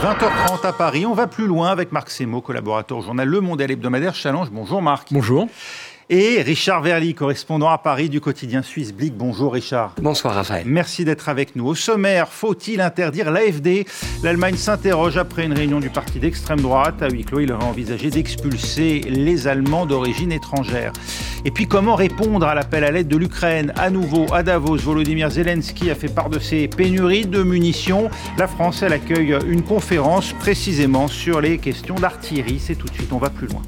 20h30 à Paris. On va plus loin avec Marc Semo, collaborateur au journal Le Monde et l'hebdomadaire Challenge. Bonjour Marc. Bonjour. Et Richard Verly, correspondant à Paris du quotidien suisse Blick. Bonjour Richard. Bonsoir Raphaël. Merci d'être avec nous. Au sommaire, faut-il interdire l'AFD L'Allemagne s'interroge après une réunion du parti d'extrême droite. À huis clos, il aurait envisagé d'expulser les Allemands d'origine étrangère. Et puis comment répondre à l'appel à l'aide de l'Ukraine? À nouveau, à Davos, Volodymyr Zelensky a fait part de ses pénuries de munitions. La France, elle accueille une conférence précisément sur les questions d'artillerie. C'est tout de suite, on va plus loin.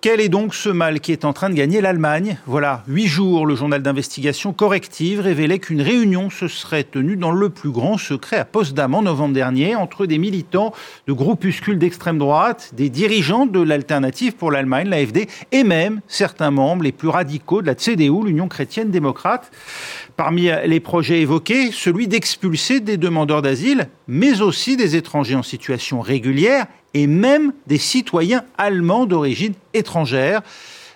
Quel est donc ce mal qui est en train de gagner l'Allemagne? Voilà, huit jours, le journal d'investigation corrective révélait qu'une réunion se serait tenue dans le plus grand secret à Potsdam en novembre dernier entre des militants de groupuscules d'extrême droite, des dirigeants de l'alternative pour l'Allemagne, l'AFD, et même certains membres les plus radicaux de la CDU, l'Union chrétienne démocrate. Parmi les projets évoqués, celui d'expulser des demandeurs d'asile, mais aussi des étrangers en situation régulière et même des citoyens allemands d'origine étrangère.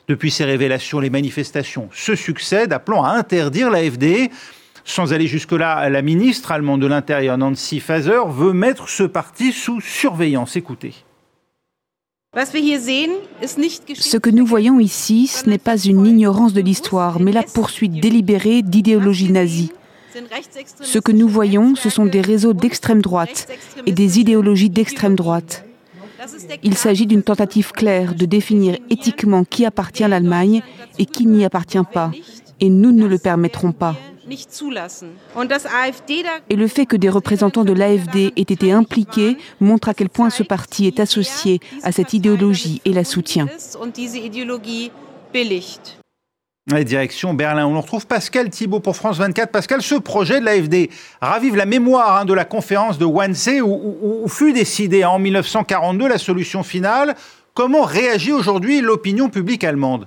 Depuis ces révélations, les manifestations se succèdent, appelant à interdire l'AFD. Sans aller jusque-là, la ministre allemande de l'Intérieur, Nancy Faeser, veut mettre ce parti sous surveillance. Écoutez. Ce que nous voyons ici, ce n'est pas une ignorance de l'histoire, mais la poursuite délibérée d'idéologie nazie. Ce que nous voyons, ce sont des réseaux d'extrême droite et des idéologies d'extrême droite. Il s'agit d'une tentative claire de définir éthiquement qui appartient à l'Allemagne et qui n'y appartient pas. Et nous ne le permettrons pas. Et le fait que des représentants de l'AFD aient été impliqués montre à quel point ce parti est associé à cette idéologie et la soutient. Direction Berlin. On retrouve Pascal Thibault pour France 24. Pascal, ce projet de l'AFD ravive la mémoire hein, de la conférence de Wannsee où, fut décidée en 1942 la solution finale. Comment réagit aujourd'hui l'opinion publique allemande?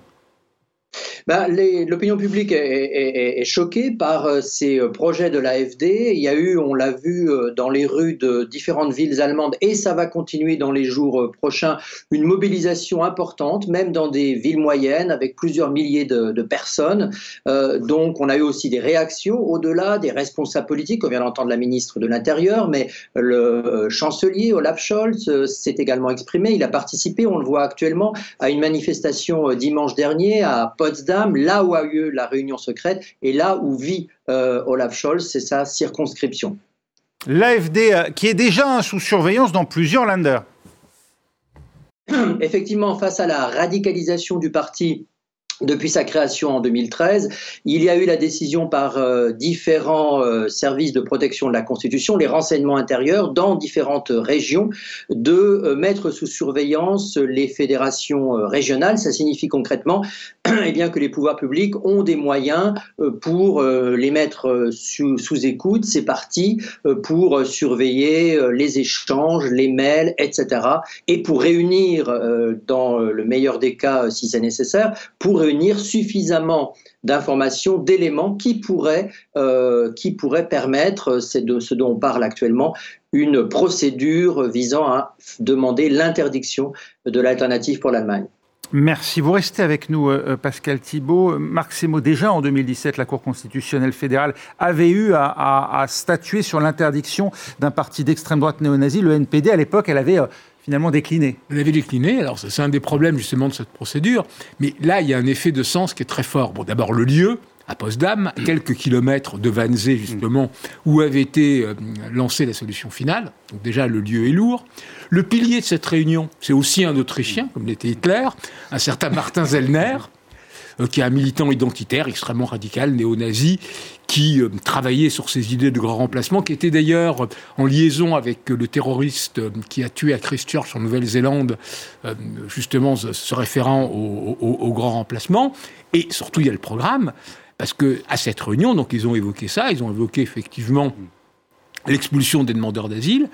Ben, L'opinion publique est, choquée par euh, ces euh, projets de l'AFD. Il y a eu, on l'a vu euh, dans les rues de différentes villes allemandes, et ça va continuer dans les jours prochains, une mobilisation importante, même dans des villes moyennes, avec plusieurs milliers de, personnes. donc on a eu aussi des réactions au-delà des responsables politiques. On vient d'entendre la ministre de l'Intérieur, mais le chancelier Olaf Scholz s'est également exprimé. Il a participé, on le voit actuellement, à une manifestation dimanche dernier à Potsdam, là où a eu la réunion secrète et là où vit euh, Olaf Scholz, c'est sa circonscription. L'AFD, euh, qui est déjà sous surveillance dans plusieurs Länder. Effectivement, face à la radicalisation du parti depuis sa création en 2013, il y a eu la décision par euh, différents euh, services de protection de la Constitution, les renseignements intérieurs dans différentes régions, de euh, mettre sous surveillance les fédérations régionales. Ça signifie concrètement eh bien, que les pouvoirs publics ont des moyens pour les mettre sous, sous, écoute, ces partis, pour surveiller les échanges, les mails, etc. Et pour réunir, dans le meilleur des cas, si c'est nécessaire, pour suffisamment d'informations, d'éléments qui pourraient, euh, qui pourraient permettre, c'est de ce dont on parle actuellement, une procédure visant à demander l'interdiction de l'alternative pour l'Allemagne. Merci. Vous restez avec nous, euh, euh, Pascal Thibault. Marc Semo, déjà en 2017, la Cour constitutionnelle fédérale avait eu à, à statuer sur l'interdiction d'un parti d'extrême droite néo-nazi, le NPD. À l'époque, elle avait finalement décliné. Elle avait décliné, alors c'est un des problèmes justement de cette procédure, mais là il y a un effet de sens qui est très fort. Bon, d'abord le lieu, à Potsdam, quelques kilomètres de Wannsee justement, où avait été euh, lancée la solution finale. Donc déjà le lieu est lourd. Le pilier de cette réunion, c'est aussi un Autrichien, comme l'était Hitler, un certain Martin Zellner, qui est un militant identitaire extrêmement radical, néo-nazi, qui euh, travaillait sur ces idées de grand remplacement, qui était d'ailleurs euh, en liaison avec le terroriste qui a tué à Christchurch en Nouvelle-Zélande, justement se référant au, grand remplacement. Et surtout, il y a le programme, parce que à cette réunion, donc ils ont évoqué ça, ils ont évoqué effectivement l'expulsion des demandeurs d'asile,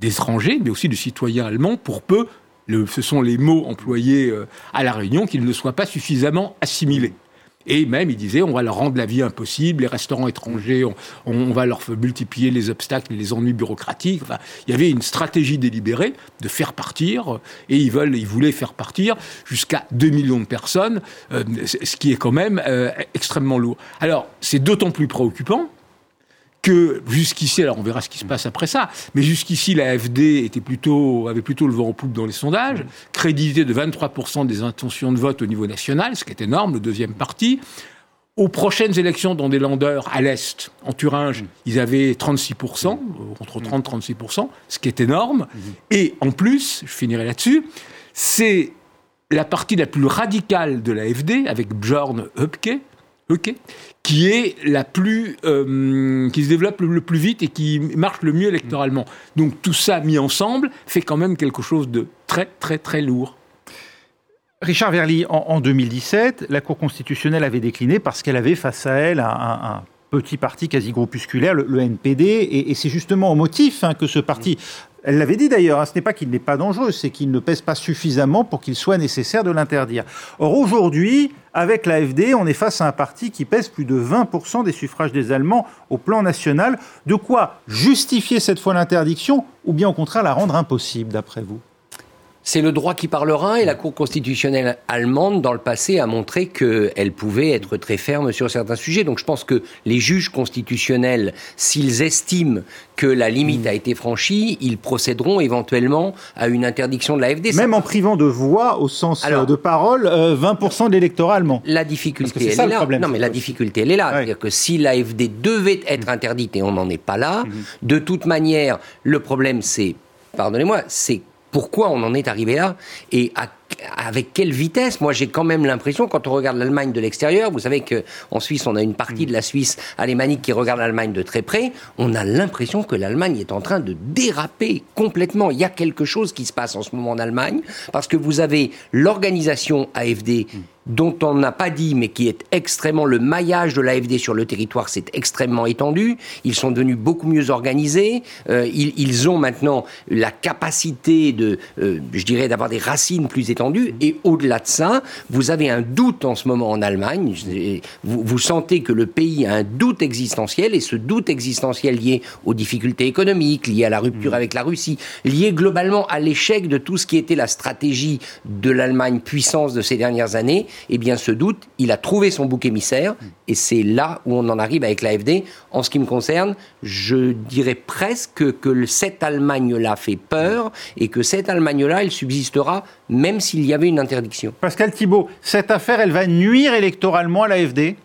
des étrangers, mais aussi de citoyens allemands, pour peu ce sont les mots employés euh, à la Réunion, qu'ils ne soient pas suffisamment assimilés. Et même, il disait, on va leur rendre la vie impossible, les restaurants étrangers, on, va leur multiplier les obstacles et les ennuis bureaucratiques. Il y avait une stratégie délibérée de faire partir, et ils, veulent, ils voulaient faire partir jusqu'à 2 millions de personnes, euh, ce qui est quand même euh, extrêmement lourd. Alors, c'est d'autant plus préoccupant que jusqu'ici, alors on verra ce qui se passe après ça, mais jusqu'ici la FD était plutôt, avait plutôt le vent en poupe dans les sondages, crédité de 23% des intentions de vote au niveau national, ce qui est énorme, le deuxième parti. Aux prochaines élections dans des landeurs à l'Est, en Thuringe, ils avaient 36%, entre 30 et 36%, ce qui est énorme. Et en plus, je finirai là-dessus, c'est la partie la plus radicale de la FD, avec Bjorn Höpke, Höpke qui est la plus, euh, qui se développe le, plus vite et qui marche le mieux électoralement. Donc tout ça mis ensemble fait quand même quelque chose de très très très lourd. Richard Verly, en, 2017, la Cour constitutionnelle avait décliné parce qu'elle avait face à elle un, petit parti quasi groupusculaire, le, NPD, et, c'est justement au motif hein, que ce parti elle l'avait dit d'ailleurs, hein, ce n'est pas qu'il n'est pas dangereux, c'est qu'il ne pèse pas suffisamment pour qu'il soit nécessaire de l'interdire. Or aujourd'hui, avec l'AFD, on est face à un parti qui pèse plus de 20% des suffrages des Allemands au plan national. De quoi justifier cette fois l'interdiction ou bien au contraire la rendre impossible d'après vous? C'est le droit qui parlera et la Cour constitutionnelle allemande, dans le passé, a montré qu'elle pouvait être très ferme sur certains sujets. Donc je pense que les juges constitutionnels, s'ils estiment que la limite a été franchie, ils procéderont éventuellement à une interdiction de l'AFD. Même en privant de voix, au sens euh, de parole, 20% euh, de l'électorat allemand. La difficulté, elle est là. non, mais la difficulté, elle est là. C'est-à-dire que si l'AFD devait être interdite, et on n'en est pas là, mhm. de toute manière, le problème, c'est pardonnez-moi, c'est pourquoi on en est arrivé là et avec quelle vitesse Moi, j'ai quand même l'impression, quand on regarde l'Allemagne de l'extérieur, vous savez qu'en Suisse, on a une partie de la Suisse alémanique qui regarde l'Allemagne de très près, on a l'impression que l'Allemagne est en train de déraper complètement. Il y a quelque chose qui se passe en ce moment en Allemagne, parce que vous avez l'organisation AFD dont on n'a pas dit, mais qui est extrêmement le maillage de l'AFD sur le territoire, c'est extrêmement étendu. Ils sont devenus beaucoup mieux organisés. Euh, ils, ont maintenant la capacité de, euh, je dirais, d'avoir des racines plus étendues. Et au-delà de ça, vous avez un doute en ce moment en Allemagne. Vous, vous sentez que le pays a un doute existentiel, et ce doute existentiel lié aux difficultés économiques, lié à la rupture mmh. avec la Russie, lié globalement à l'échec de tout ce qui était la stratégie de l'Allemagne puissance de ces dernières années, eh bien ce doute, il a trouvé son bouc émissaire, et c'est là où on en arrive avec l'AFD. En ce qui me concerne, je dirais presque que cette Allemagne-là fait peur, et que cette Allemagne-là, elle subsistera même s'il y avait une interdiction. Pascal Thibault, cette affaire, elle va nuire électoralement à l'AFD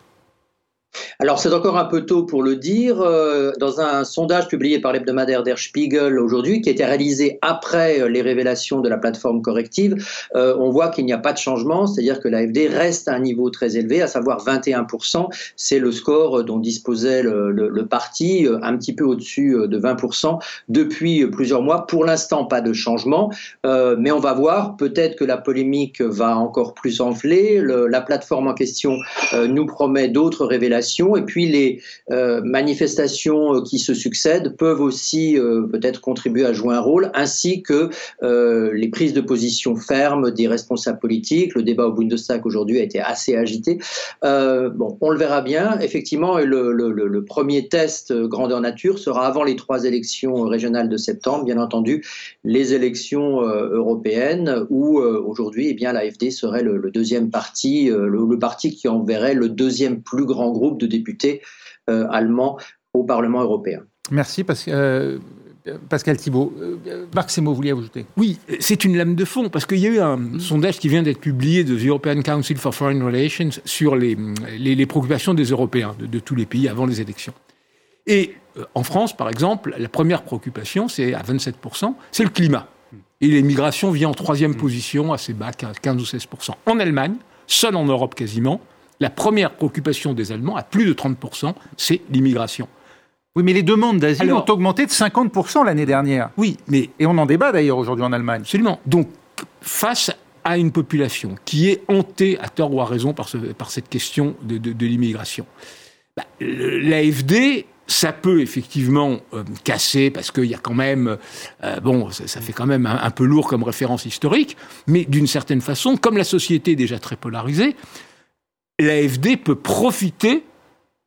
alors c'est encore un peu tôt pour le dire. Euh, dans un sondage publié par l'hebdomadaire Der Spiegel aujourd'hui, qui a été réalisé après euh, les révélations de la plateforme corrective, euh, on voit qu'il n'y a pas de changement, c'est-à-dire que l'AFD reste à un niveau très élevé, à savoir 21%. C'est le score dont disposait le, parti, un petit peu au-dessus de 20% depuis plusieurs mois. Pour l'instant, pas de changement, mais on va voir. Peut-être que la polémique va encore plus enfler. la plateforme en question nous promet d'autres révélations et puis les euh, manifestations euh, qui se succèdent peuvent aussi euh, peut-être contribuer à jouer un rôle, ainsi que les prises de position fermes des responsables politiques. Le débat au Bundestag aujourd'hui a été assez agité. bon, on le verra bien. Effectivement, le, premier test grandeur nature sera avant les trois élections régionales de septembre, bien entendu, les élections européennes, où aujourd'hui, eh bien, l'AFD serait le, deuxième parti, le parti qui enverrait le deuxième plus grand groupe de députés euh, allemands au Parlement européen. Merci euh, Pascal Thibault. Euh, Marc Semo, vous vouliez ajouter? Oui, c'est une lame de fond, parce qu'il y a eu un sondage qui vient d'être publié de the European Council for Foreign Relations sur les, les, préoccupations des Européens, de, tous les pays avant les élections. Et en France, par exemple, la première préoccupation, c'est à 27%, c'est le climat. Et l'immigration vient en troisième mm. position, assez bas, 15 ou 16%. En Allemagne, seul en Europe quasiment, la première préoccupation des Allemands, à plus de 30%, c'est l'immigration. Oui, mais les demandes d'asile ont augmenté de 50% l'année dernière. Oui, mais... Et on en débat d'ailleurs aujourd'hui en Allemagne. Absolument. Donc, face à une population qui est hantée, à tort ou à raison, par, cette question de, l'immigration, bah, l'AFD ça peut effectivement euh, casser parce qu'il y a quand même, euh, bon, ça, fait quand même un, peu lourd comme référence historique, mais d'une certaine façon, comme la société est déjà très polarisée, l'AFD peut profiter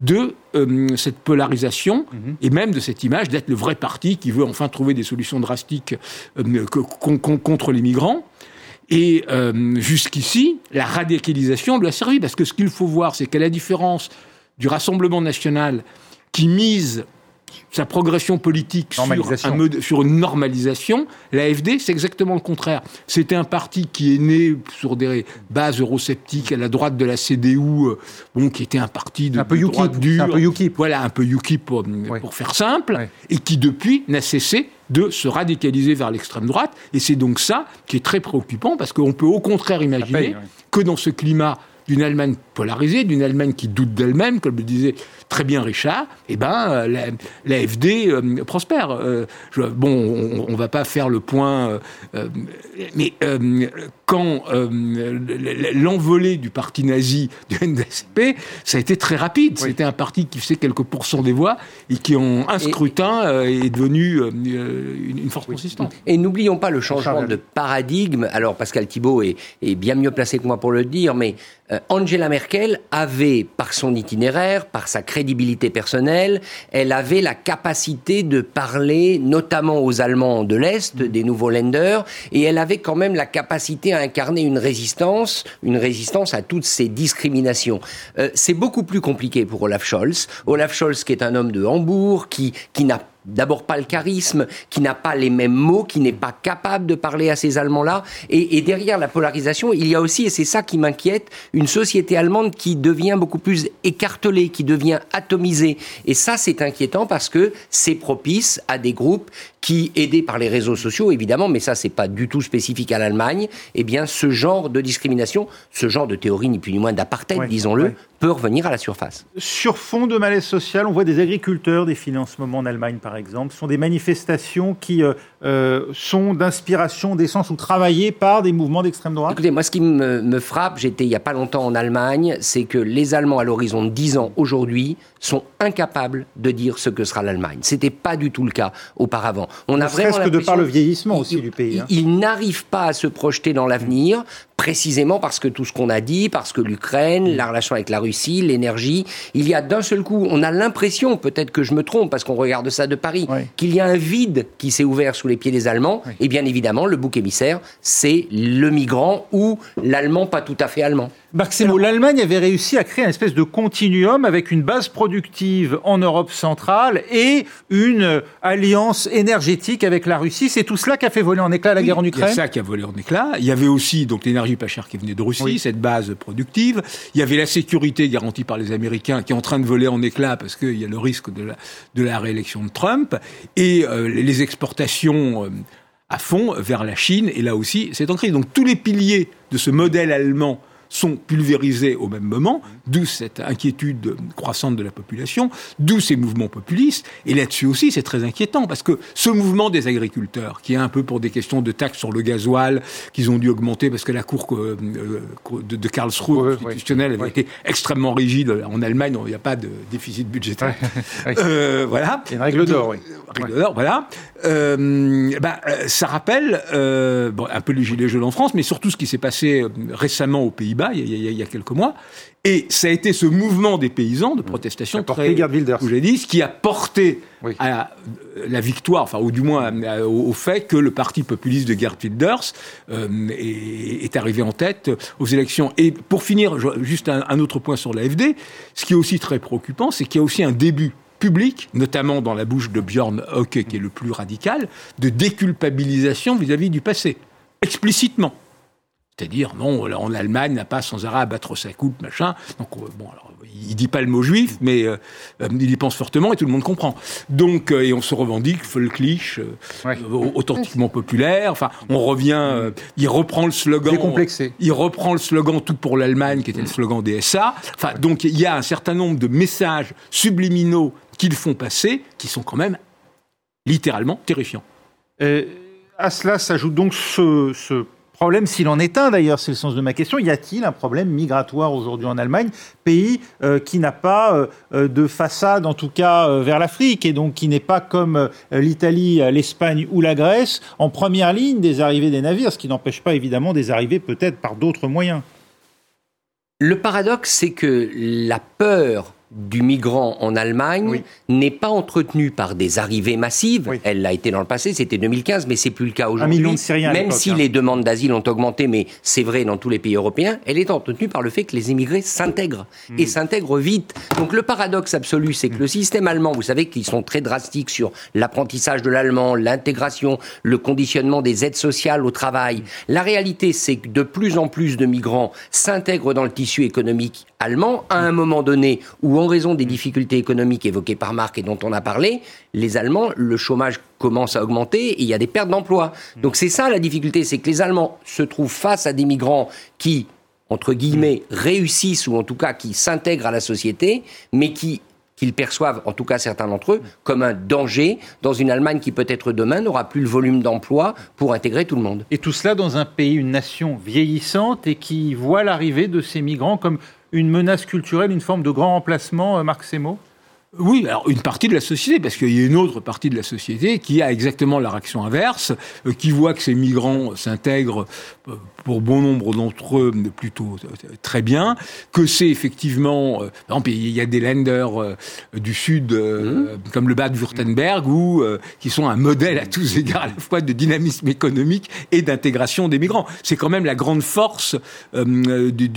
de euh, cette polarisation mhm. et même de cette image d'être le vrai parti qui veut enfin trouver des solutions drastiques euh, contre les migrants. Et euh, jusqu'ici, la radicalisation lui a servi, parce que ce qu'il faut voir, c'est qu'à la différence du Rassemblement national qui mise sa progression politique sur, une normalisation, l'AFD, c'est exactement le contraire. C'était un parti qui est né sur des bases eurosceptiques à la droite de la CDU, euh, bon, qui était un parti de, un peu droite dure. Un peu UKIP. Voilà, un peu UKIP pour, faire simple, et qui depuis n'a cessé de se radicaliser vers l'extrême droite. Et c'est donc ça qui est très préoccupant, parce qu'on peut au contraire imaginer que dans ce climat d'une Allemagne polarisée, d'une Allemagne qui doute d'elle-même, comme le disait très bien Richard, eh ben, euh, l'AFD euh, prospère. Euh, bon, on ne va pas faire le point, mais quand l'envolée du parti nazi du NSP, ça a été très rapide. C'était un parti qui faisait quelques pourcents des voix et qui, en un scrutin, est devenu une, force consistante. Et n'oublions pas le changement de paradigme. Alors, Pascal Thibault est, est, bien mieux placé que moi pour le dire, mais Angela Merkel avait, par son itinéraire, par sa crédibilité personnelle, elle avait la capacité de parler notamment aux Allemands de l'Est, des nouveaux lenders, et elle avait quand même la capacité à incarner une résistance, une résistance à toutes ces discriminations. Euh, c'est beaucoup plus compliqué pour Olaf Scholz. Olaf Scholz qui est un homme de Hambourg, qui, qui n'a d'abord pas le charisme, qui n'a pas les mêmes mots, qui n'est pas capable de parler à ces Allemands-là. Et, derrière la polarisation, il y a aussi, et c'est ça qui m'inquiète, une société allemande qui devient beaucoup plus écartelée, qui devient atomisée. Et ça, c'est inquiétant parce que c'est propice à des groupes qui, aidés par les réseaux sociaux, évidemment, mais ça, c'est pas du tout spécifique à l'Allemagne, eh bien, ce genre de discrimination, ce genre de théorie, ni plus ni moins d'apartheid, disons-le, peut revenir à la surface. Sur fond de malaise social, on voit des agriculteurs défiler en ce moment en Allemagne, par exemple. Ce sont des manifestations qui euh, euh, sont d'inspiration, d'essence ou travaillées par des mouvements d'extrême droite Écoutez, moi, ce qui me, me frappe, j'étais il n'y a pas longtemps en Allemagne, c'est que les Allemands, à l'horizon de 10 ans aujourd'hui, sont incapables de dire ce que sera l'Allemagne. C'était pas du tout le cas auparavant. On a vraiment que de par le vieillissement aussi du pays. Hein. Ils, n'arrivent pas à se projeter dans l'avenir, précisément parce que tout ce qu'on a dit, parce que l'Ukraine, la relation avec la Russie, l'énergie, il y a d'un seul coup, on a l'impression, peut-être que je me trompe parce qu'on regarde ça de Paris, qu'il y a un vide qui s'est ouvert sous les pieds des Allemands. Et bien évidemment, le bouc émissaire, c'est le migrant ou l'Allemand pas tout à fait allemand. Maximo, l'Allemagne avait réussi à créer une espèce de continuum avec une base productive en Europe centrale et une alliance énergétique avec la Russie. C'est tout cela qui a fait voler en éclat la guerre en Ukraine a ça qui a volé en éclat. Il y avait aussi donc l'énergie pas chère qui venait de Russie, cette base productive. Il y avait la sécurité garantie par les Américains qui est en train de voler en éclat parce qu'il y a le risque de la, de la réélection de Trump. Et euh, les exportations... Euh, à fond vers la Chine, et là aussi, c'est en crise. Donc tous les piliers de ce modèle allemand sont pulvérisés au même moment, d'où cette inquiétude croissante de la population, d'où ces mouvements populistes. Et là-dessus aussi, c'est très inquiétant, parce que ce mouvement des agriculteurs, qui est un peu pour des questions de taxes sur le gasoil, qu'ils ont dû augmenter parce que la Cour euh, de, Karlsruhe constitutionnelle avait été extrêmement rigide. En Allemagne, il n'y a pas de déficit budgétaire. Euh, voilà. Il y a une règle d'or, oui. Règle d'or, voilà. Euh, bah, ça rappelle bon, un peu les gilets jaunes en France, mais surtout ce qui s'est passé récemment aux Pays-Bas il y, a, quelques mois. Et ça a été ce mouvement des paysans de protestation très, vous l'ai dit, ce qui a porté à la victoire, enfin, ou du moins au, fait que le parti populiste de Gerd Wilders euh, est, arrivé en tête aux élections. Et pour finir, juste un, autre point sur l'AFD, ce qui est aussi très préoccupant, c'est qu'il y a aussi un début public, notamment dans la bouche de Björn Höcke, qui est le plus radical, de déculpabilisation vis à -vis du passé, explicitement. C'est-à-dire, non, en Allemagne n'a pas sans arrêt à battre sa coupe, machin. Donc, euh, bon, alors, il dit pas le mot juif, mais euh, euh, il y pense fortement et tout le monde comprend. Donc, et on se revendique, folklich, authentiquement populaire. Enfin, on revient, il reprend le slogan. Décomplexé. Il reprend le slogan Tout pour l'Allemagne, qui était le slogan des SA. Enfin, donc, il y a un certain nombre de messages subliminaux qu'ils font passer qui sont quand même littéralement terrifiants. Et à cela s'ajoute donc ce, ce problème, s'il en est un d'ailleurs, c'est le sens de ma question, y a-t-il un problème migratoire aujourd'hui en Allemagne, pays euh, qui n'a pas euh, euh, de façade, en tout cas vers l'Afrique, et donc qui n'est pas comme l'Italie, l'Espagne ou la Grèce, en première ligne des arrivées des navires, ce qui n'empêche pas évidemment des arrivées peut-être par d'autres moyens? Le paradoxe, c'est que la peur du migrant en Allemagne n'est pas entretenue par des arrivées massives. Elle l'a été dans le passé, c'était 2015, mais c'est plus le cas aujourd'hui. Même si hein. les demandes d'asile ont augmenté, mais c'est vrai dans tous les pays européens, elle est entretenue par le fait que les immigrés s'intègrent et hmm. s'intègrent vite. Donc le paradoxe absolu, c'est que hmm. le système allemand, vous savez qu'ils sont très drastiques sur l'apprentissage de l'allemand, l'intégration, le conditionnement des aides sociales au travail. Hmm. La réalité, c'est que de plus en plus de migrants s'intègrent dans le tissu économique allemand à un moment donné où, en raison des difficultés économiques évoquées par Marc et dont on a parlé, les Allemands, le chômage commence à augmenter et il y a des pertes d'emplois. Donc c'est ça la difficulté, c'est que les Allemands se trouvent face à des migrants qui entre guillemets, réussissent ou en tout cas qui s'intègrent à la société, mais qui qu'ils perçoivent, en tout cas certains d'entre eux, comme un danger dans une Allemagne qui peut-être demain n'aura plus le volume d'emploi pour intégrer tout le monde. Et tout cela dans un pays, une nation vieillissante et qui voit l'arrivée de ces migrants comme une menace culturelle, une forme de grand remplacement, euh, Marc Semo? Oui, alors une partie de la société, parce qu'il y a une autre partie de la société qui a exactement la réaction inverse, euh, qui voit que ces migrants s'intègrent euh, pour bon nombre d'entre eux plutôt euh, très bien, que c'est effectivement, par exemple, il y a des lenders du sud mmh. comme le Bade-Württemberg où qui sont un modèle à tous égards à la fois de dynamisme économique et d'intégration des migrants. C'est quand même la grande force du,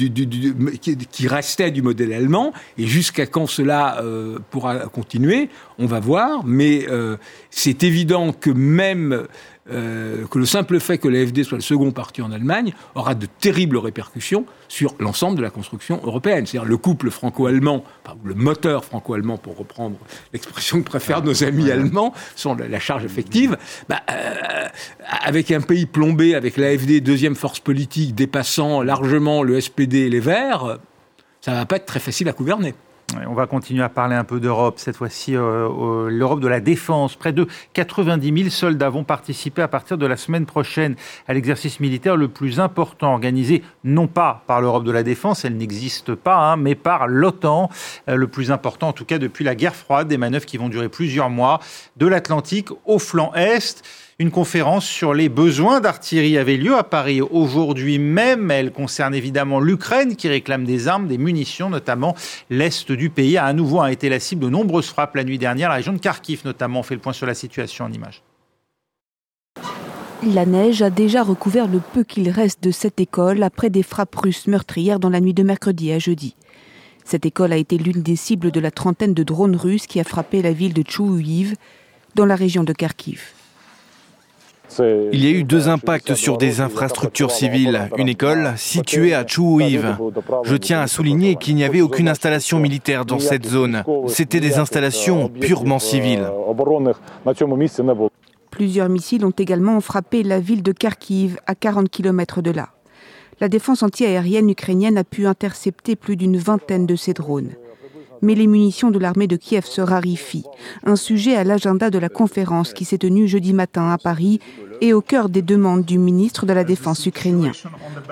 qui, restait du modèle allemand et jusqu'à quand cela pour continuer, on va voir, mais euh, c'est évident que même euh, que le simple fait que l'AFD soit le second parti en Allemagne aura de terribles répercussions sur l'ensemble de la construction européenne. C'est-à-dire le couple franco-allemand, le moteur franco-allemand, pour reprendre l'expression que préfèrent nos amis allemands, sont la, charge effective. Bah, euh, avec un pays plombé, avec l'AFD, deuxième force politique, dépassant largement le SPD et les Verts, ça va pas être très facile à gouverner. On va continuer à parler un peu d'Europe, cette fois-ci euh, l'Europe de la défense. Près de 90 000 soldats vont participer à partir de la semaine prochaine à l'exercice militaire le plus important, organisé non pas par l'Europe de la défense, elle n'existe pas, hein, mais par l'OTAN, euh, le plus important en tout cas depuis la guerre froide, des manœuvres qui vont durer plusieurs mois, de l'Atlantique au flanc Est. Une conférence sur les besoins d'artillerie avait lieu à Paris aujourd'hui même. Elle concerne évidemment l'Ukraine qui réclame des armes, des munitions, notamment l'Est du pays a à nouveau été la cible de nombreuses frappes la nuit dernière. La région de Kharkiv notamment fait le point sur la situation en images. La neige a déjà recouvert le peu qu'il reste de cette école après des frappes russes meurtrières dans la nuit de mercredi à jeudi. Cette école a été l'une des cibles de la trentaine de drones russes qui a frappé la ville de Chouïv dans la région de Kharkiv. Il y a eu deux impacts sur des infrastructures civiles, une école située à Chouiv. Je tiens à souligner qu'il n'y avait aucune installation militaire dans cette zone. C'était des installations purement civiles. Plusieurs missiles ont également frappé la ville de Kharkiv, à 40 km de là. La défense antiaérienne ukrainienne a pu intercepter plus d'une vingtaine de ces drones mais les munitions de l'armée de Kiev se raréfient. Un sujet à l'agenda de la conférence qui s'est tenue jeudi matin à Paris et au cœur des demandes du ministre de la Défense ukrainien.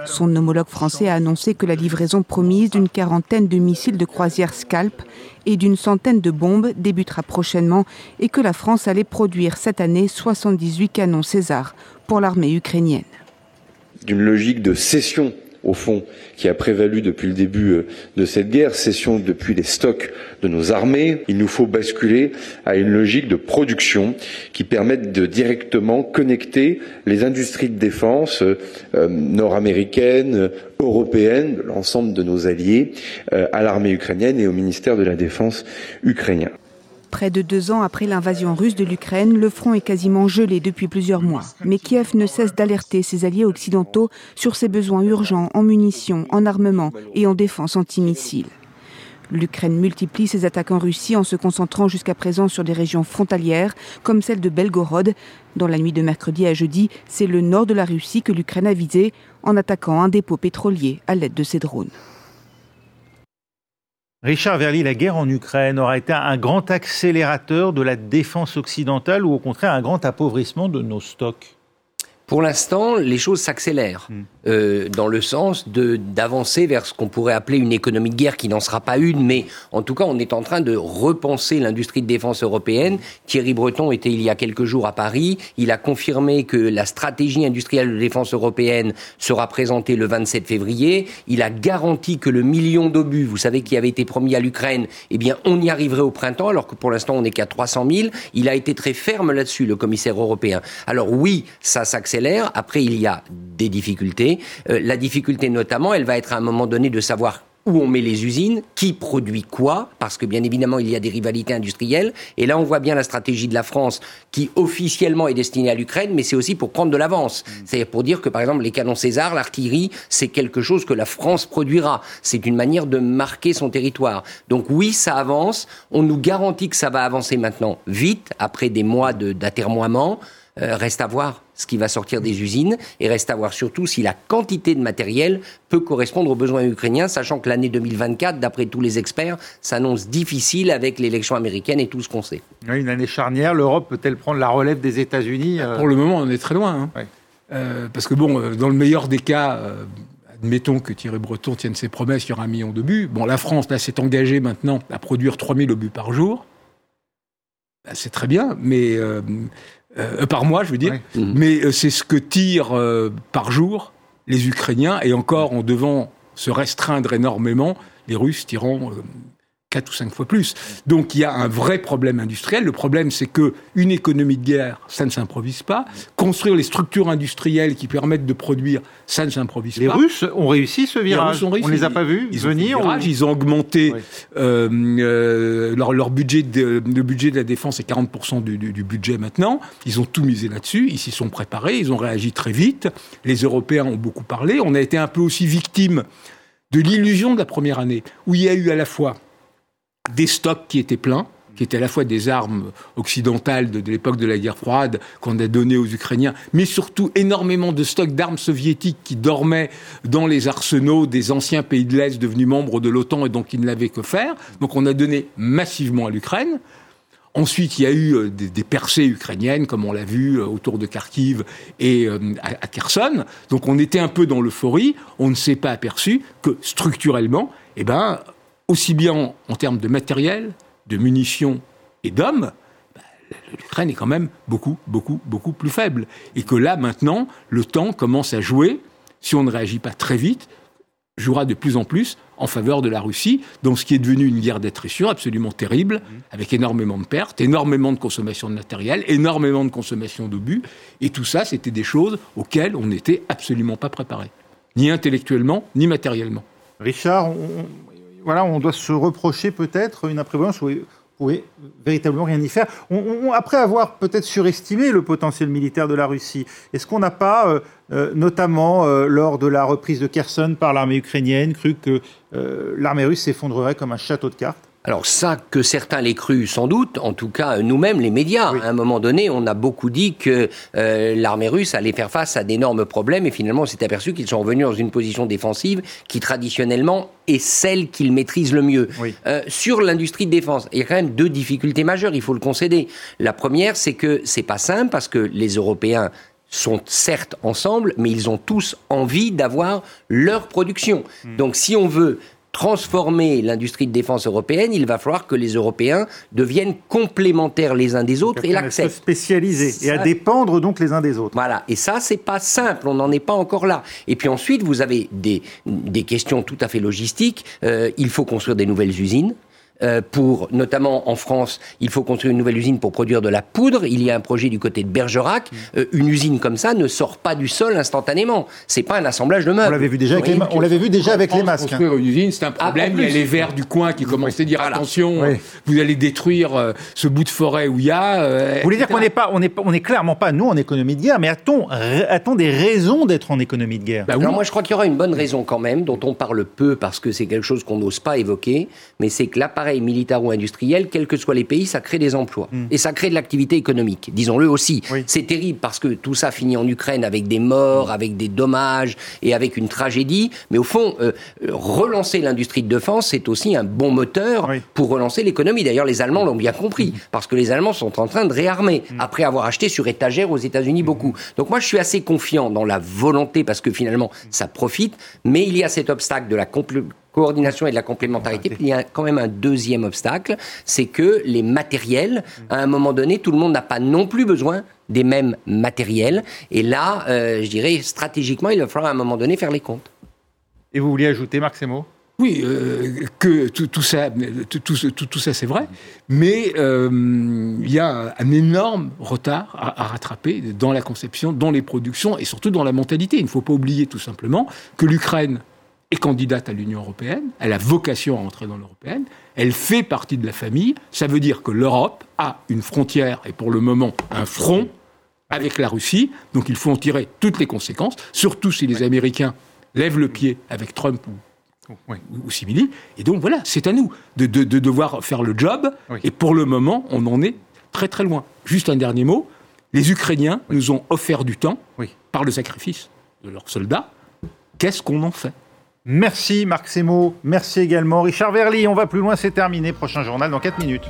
Son homologue français a annoncé que la livraison promise d'une quarantaine de missiles de croisière Scalp et d'une centaine de bombes débutera prochainement et que la France allait produire cette année 78 canons César pour l'armée ukrainienne. D'une logique de cession au fond, qui a prévalu depuis le début euh, de cette guerre, cession depuis les stocks de nos armées. Il nous faut basculer à une logique de production qui permette de directement connecter les industries de défense euh, nord-américaines, européennes, l'ensemble de nos alliés, euh, à l'armée ukrainienne et au ministère de la Défense ukrainien. Près de deux ans après l'invasion russe de l'Ukraine, le front est quasiment gelé depuis plusieurs mois. Mais Kiev ne cesse d'alerter ses alliés occidentaux sur ses besoins urgents en munitions, en armement et en défense antimissile. L'Ukraine multiplie ses attaques en Russie en se concentrant jusqu'à présent sur des régions frontalières, comme celle de Belgorod. Dans la nuit de mercredi à jeudi, c'est le nord de la Russie que l'Ukraine a visé en attaquant un dépôt pétrolier à l'aide de ses drones. Richard Verly, la guerre en Ukraine aura été un grand accélérateur de la défense occidentale ou au contraire un grand appauvrissement de nos stocks? Pour l'instant, les choses s'accélèrent. Hmm. Euh, dans le sens d'avancer vers ce qu'on pourrait appeler une économie de guerre qui n'en sera pas une, mais en tout cas, on est en train de repenser l'industrie de défense européenne. Thierry Breton était il y a quelques jours à Paris. Il a confirmé que la stratégie industrielle de défense européenne sera présentée le 27 février. Il a garanti que le million d'obus, vous savez, qui avait été promis à l'Ukraine, eh bien, on y arriverait au printemps, alors que pour l'instant, on n'est qu'à 300 000. Il a été très ferme là-dessus, le commissaire européen. Alors oui, ça s'accélère. Après, il y a des difficultés. Euh, la difficulté notamment, elle va être à un moment donné de savoir où on met les usines, qui produit quoi, parce que bien évidemment il y a des rivalités industrielles. Et là on voit bien la stratégie de la France qui officiellement est destinée à l'Ukraine, mais c'est aussi pour prendre de l'avance. Mm. C'est-à-dire pour dire que par exemple les canons César, l'artillerie, c'est quelque chose que la France produira. C'est une manière de marquer son territoire. Donc oui, ça avance. On nous garantit que ça va avancer maintenant vite, après des mois d'atermoiement. Euh, reste à voir ce qui va sortir des usines et reste à voir surtout si la quantité de matériel peut correspondre aux besoins ukrainiens, sachant que l'année 2024, d'après tous les experts, s'annonce difficile avec l'élection américaine et tout ce qu'on sait. une année charnière, l'Europe peut-elle prendre la relève des États-Unis euh? Pour le moment, on est très loin. Hein. Euh, parce que bon, dans le meilleur des cas, admettons que Thierry Breton tienne ses promesses, il y aura un million d'obus. Bon, la France, là, s'est engagée maintenant à produire 3000 obus par jour. Bah, c'est très bien, mais euh, par mois, je veux dire. Mhm. Mais euh, c'est ce que tirent euh, par jour les Ukrainiens, et encore en devant se restreindre énormément, les Russes tirant quatre ou cinq fois plus. Donc il y a un vrai problème industriel. Le problème, c'est que une économie de guerre, ça ne s'improvise pas. Construire les structures industrielles qui permettent de produire, ça ne s'improvise pas. Les Russes ont réussi ce virage. On ne les a pas vus ils venir. Ont Ils ont augmenté euh, euh, leur, budget. De, le budget de la défense est 40% du, du, budget maintenant. Ils ont tout misé là-dessus. Ils s'y sont préparés. Ils ont réagi très vite. Les Européens ont beaucoup parlé. On a été un peu aussi victime de l'illusion de la première année, où il y a eu à la fois des stocks qui étaient pleins, qui étaient à la fois des armes occidentales de, l'époque de la guerre froide qu'on a données aux Ukrainiens, mais surtout énormément de stocks d'armes soviétiques qui dormaient dans les arsenaux des anciens pays de l'Est devenus membres de l'OTAN et donc qui ne l'avaient que faire. Donc on a donné massivement à l'Ukraine. Ensuite, il y a eu euh, des, percées ukrainiennes, comme on l'a vu euh, autour de Kharkiv et euh, à, Kherson. Donc on était un peu dans l'euphorie. On ne s'est pas aperçu que structurellement, eh ben, aussi bien en termes de matériel, de munitions et d'hommes, bah, l'Ukraine est quand même beaucoup, beaucoup, beaucoup plus faible. Et que là, maintenant, le temps commence à jouer, si on ne réagit pas très vite, jouera de plus en plus en faveur de la Russie, dans ce qui est devenu une guerre d'attrition absolument terrible, mmh. avec énormément de pertes, énormément de consommation de matériel, énormément de consommation d'obus. Et tout ça, c'était des choses auxquelles on n'était absolument pas préparé, ni intellectuellement, ni matériellement. Richard, on doit se reprocher peut-être une imprévoyance où pouvez véritablement rien y faire. après avoir peut-être surestimé le potentiel militaire de la Russie, est-ce qu'on n'a pas, euh, euh, notamment euh, lors de la reprise de Kherson par l'armée ukrainienne, cru que l'armée russe s'effondrerait comme un château de cartes? Alors ça, que certains l'aient cru sans doute, en tout cas nous-mêmes, les médias, à un moment donné, on a beaucoup dit que euh, l'armée russe allait faire face à d'énormes problèmes et finalement on s'est aperçu qu'ils sont revenus dans une position défensive qui traditionnellement est celle qu'ils maîtrisent le mieux. Euh, sur l'industrie de défense, il y a quand même deux difficultés majeures, il faut le concéder. La première, c'est que c'est pas simple parce que les Européens sont certes ensemble, mais ils ont tous envie d'avoir leur production. Hmm. Donc si on veut transformer l'industrie de défense européenne, il va falloir que les Européens deviennent complémentaires les uns des autres et l'acceptent. Spécialisés et à dépendre donc les uns des autres. Voilà, et ça c'est pas simple, on n'en est pas encore là. Et puis ensuite vous avez des, des questions tout à fait logistiques. Euh, il faut construire des nouvelles usines. Euh, pour, notamment en France, il faut construire une nouvelle usine pour produire de la poudre. Il y a un projet du côté de Bergerac. Euh, une usine comme ça ne sort pas du sol instantanément. C'est pas un assemblage de meubles. On l'avait vu déjà avec les, on l'avait vu déjà avec les masques. Construire une usine, c'est un ah, problème. il y a les verts du coin qui commencent à dire attention, vous allez détruire euh, ce bout de forêt où il y a. vous voulez dire qu'on n'est pas, on est, on est clairement pas nous en économie de guerre, mais a-t-on, a-t-on des raisons d'être en économie de guerre? Bah Alors moi, je crois qu'il y aura une bonne raison quand même, dont on parle peu parce que c'est quelque chose qu'on n'ose pas évoquer, mais c'est que l'appareil appareil militaire ou industriel, quels que soient les pays, ça crée des emplois. Hmm. Et ça crée de l'activité économique, disons-le aussi. C'est terrible parce que tout ça finit en Ukraine avec des morts, hmm. avec des dommages et avec une tragédie. Mais au fond, euh, relancer l'industrie de défense, c'est aussi un bon moteur pour relancer l'économie. D'ailleurs, les Allemands l'ont bien compris, parce que les Allemands sont en train de réarmer, hmm. après avoir acheté sur étagère aux États-Unis beaucoup. Donc moi, je suis assez confiant dans la volonté, parce que finalement, ça profite, mais il y a cet obstacle de la coordination et de la complémentarité. Puis il y a quand même un deuxième obstacle, c'est que les matériels, à un moment donné, tout le monde n'a pas non plus besoin des mêmes matériels. Et là, euh, je dirais, stratégiquement, il va falloir à un moment donné faire les comptes. Et vous vouliez ajouter, Marc Semo oui, euh, que tout, ça, tout, ça c'est vrai, mais euh, il y a un énorme retard à, rattraper dans la conception, dans les productions et surtout dans la mentalité. Il ne faut pas oublier tout simplement que l'Ukraine est candidate à l'Union européenne, elle a vocation à entrer dans l'européenne, elle fait partie de la famille, ça veut dire que l'Europe a une frontière et pour le moment un front avec la Russie, donc il faut en tirer toutes les conséquences, surtout si les Américains lèvent le pied avec Trump ou ou simili. Et donc voilà, c'est à nous de, devoir faire le job. Et pour le moment, on en est très très loin. Juste un dernier mot. Les Ukrainiens nous ont offert du temps par le sacrifice de leurs soldats. Qu'est-ce qu'on en fait? Merci Marc Semo, merci également Richard Verly. On va plus loin, c'est terminé. Prochain journal dans 4 minutes.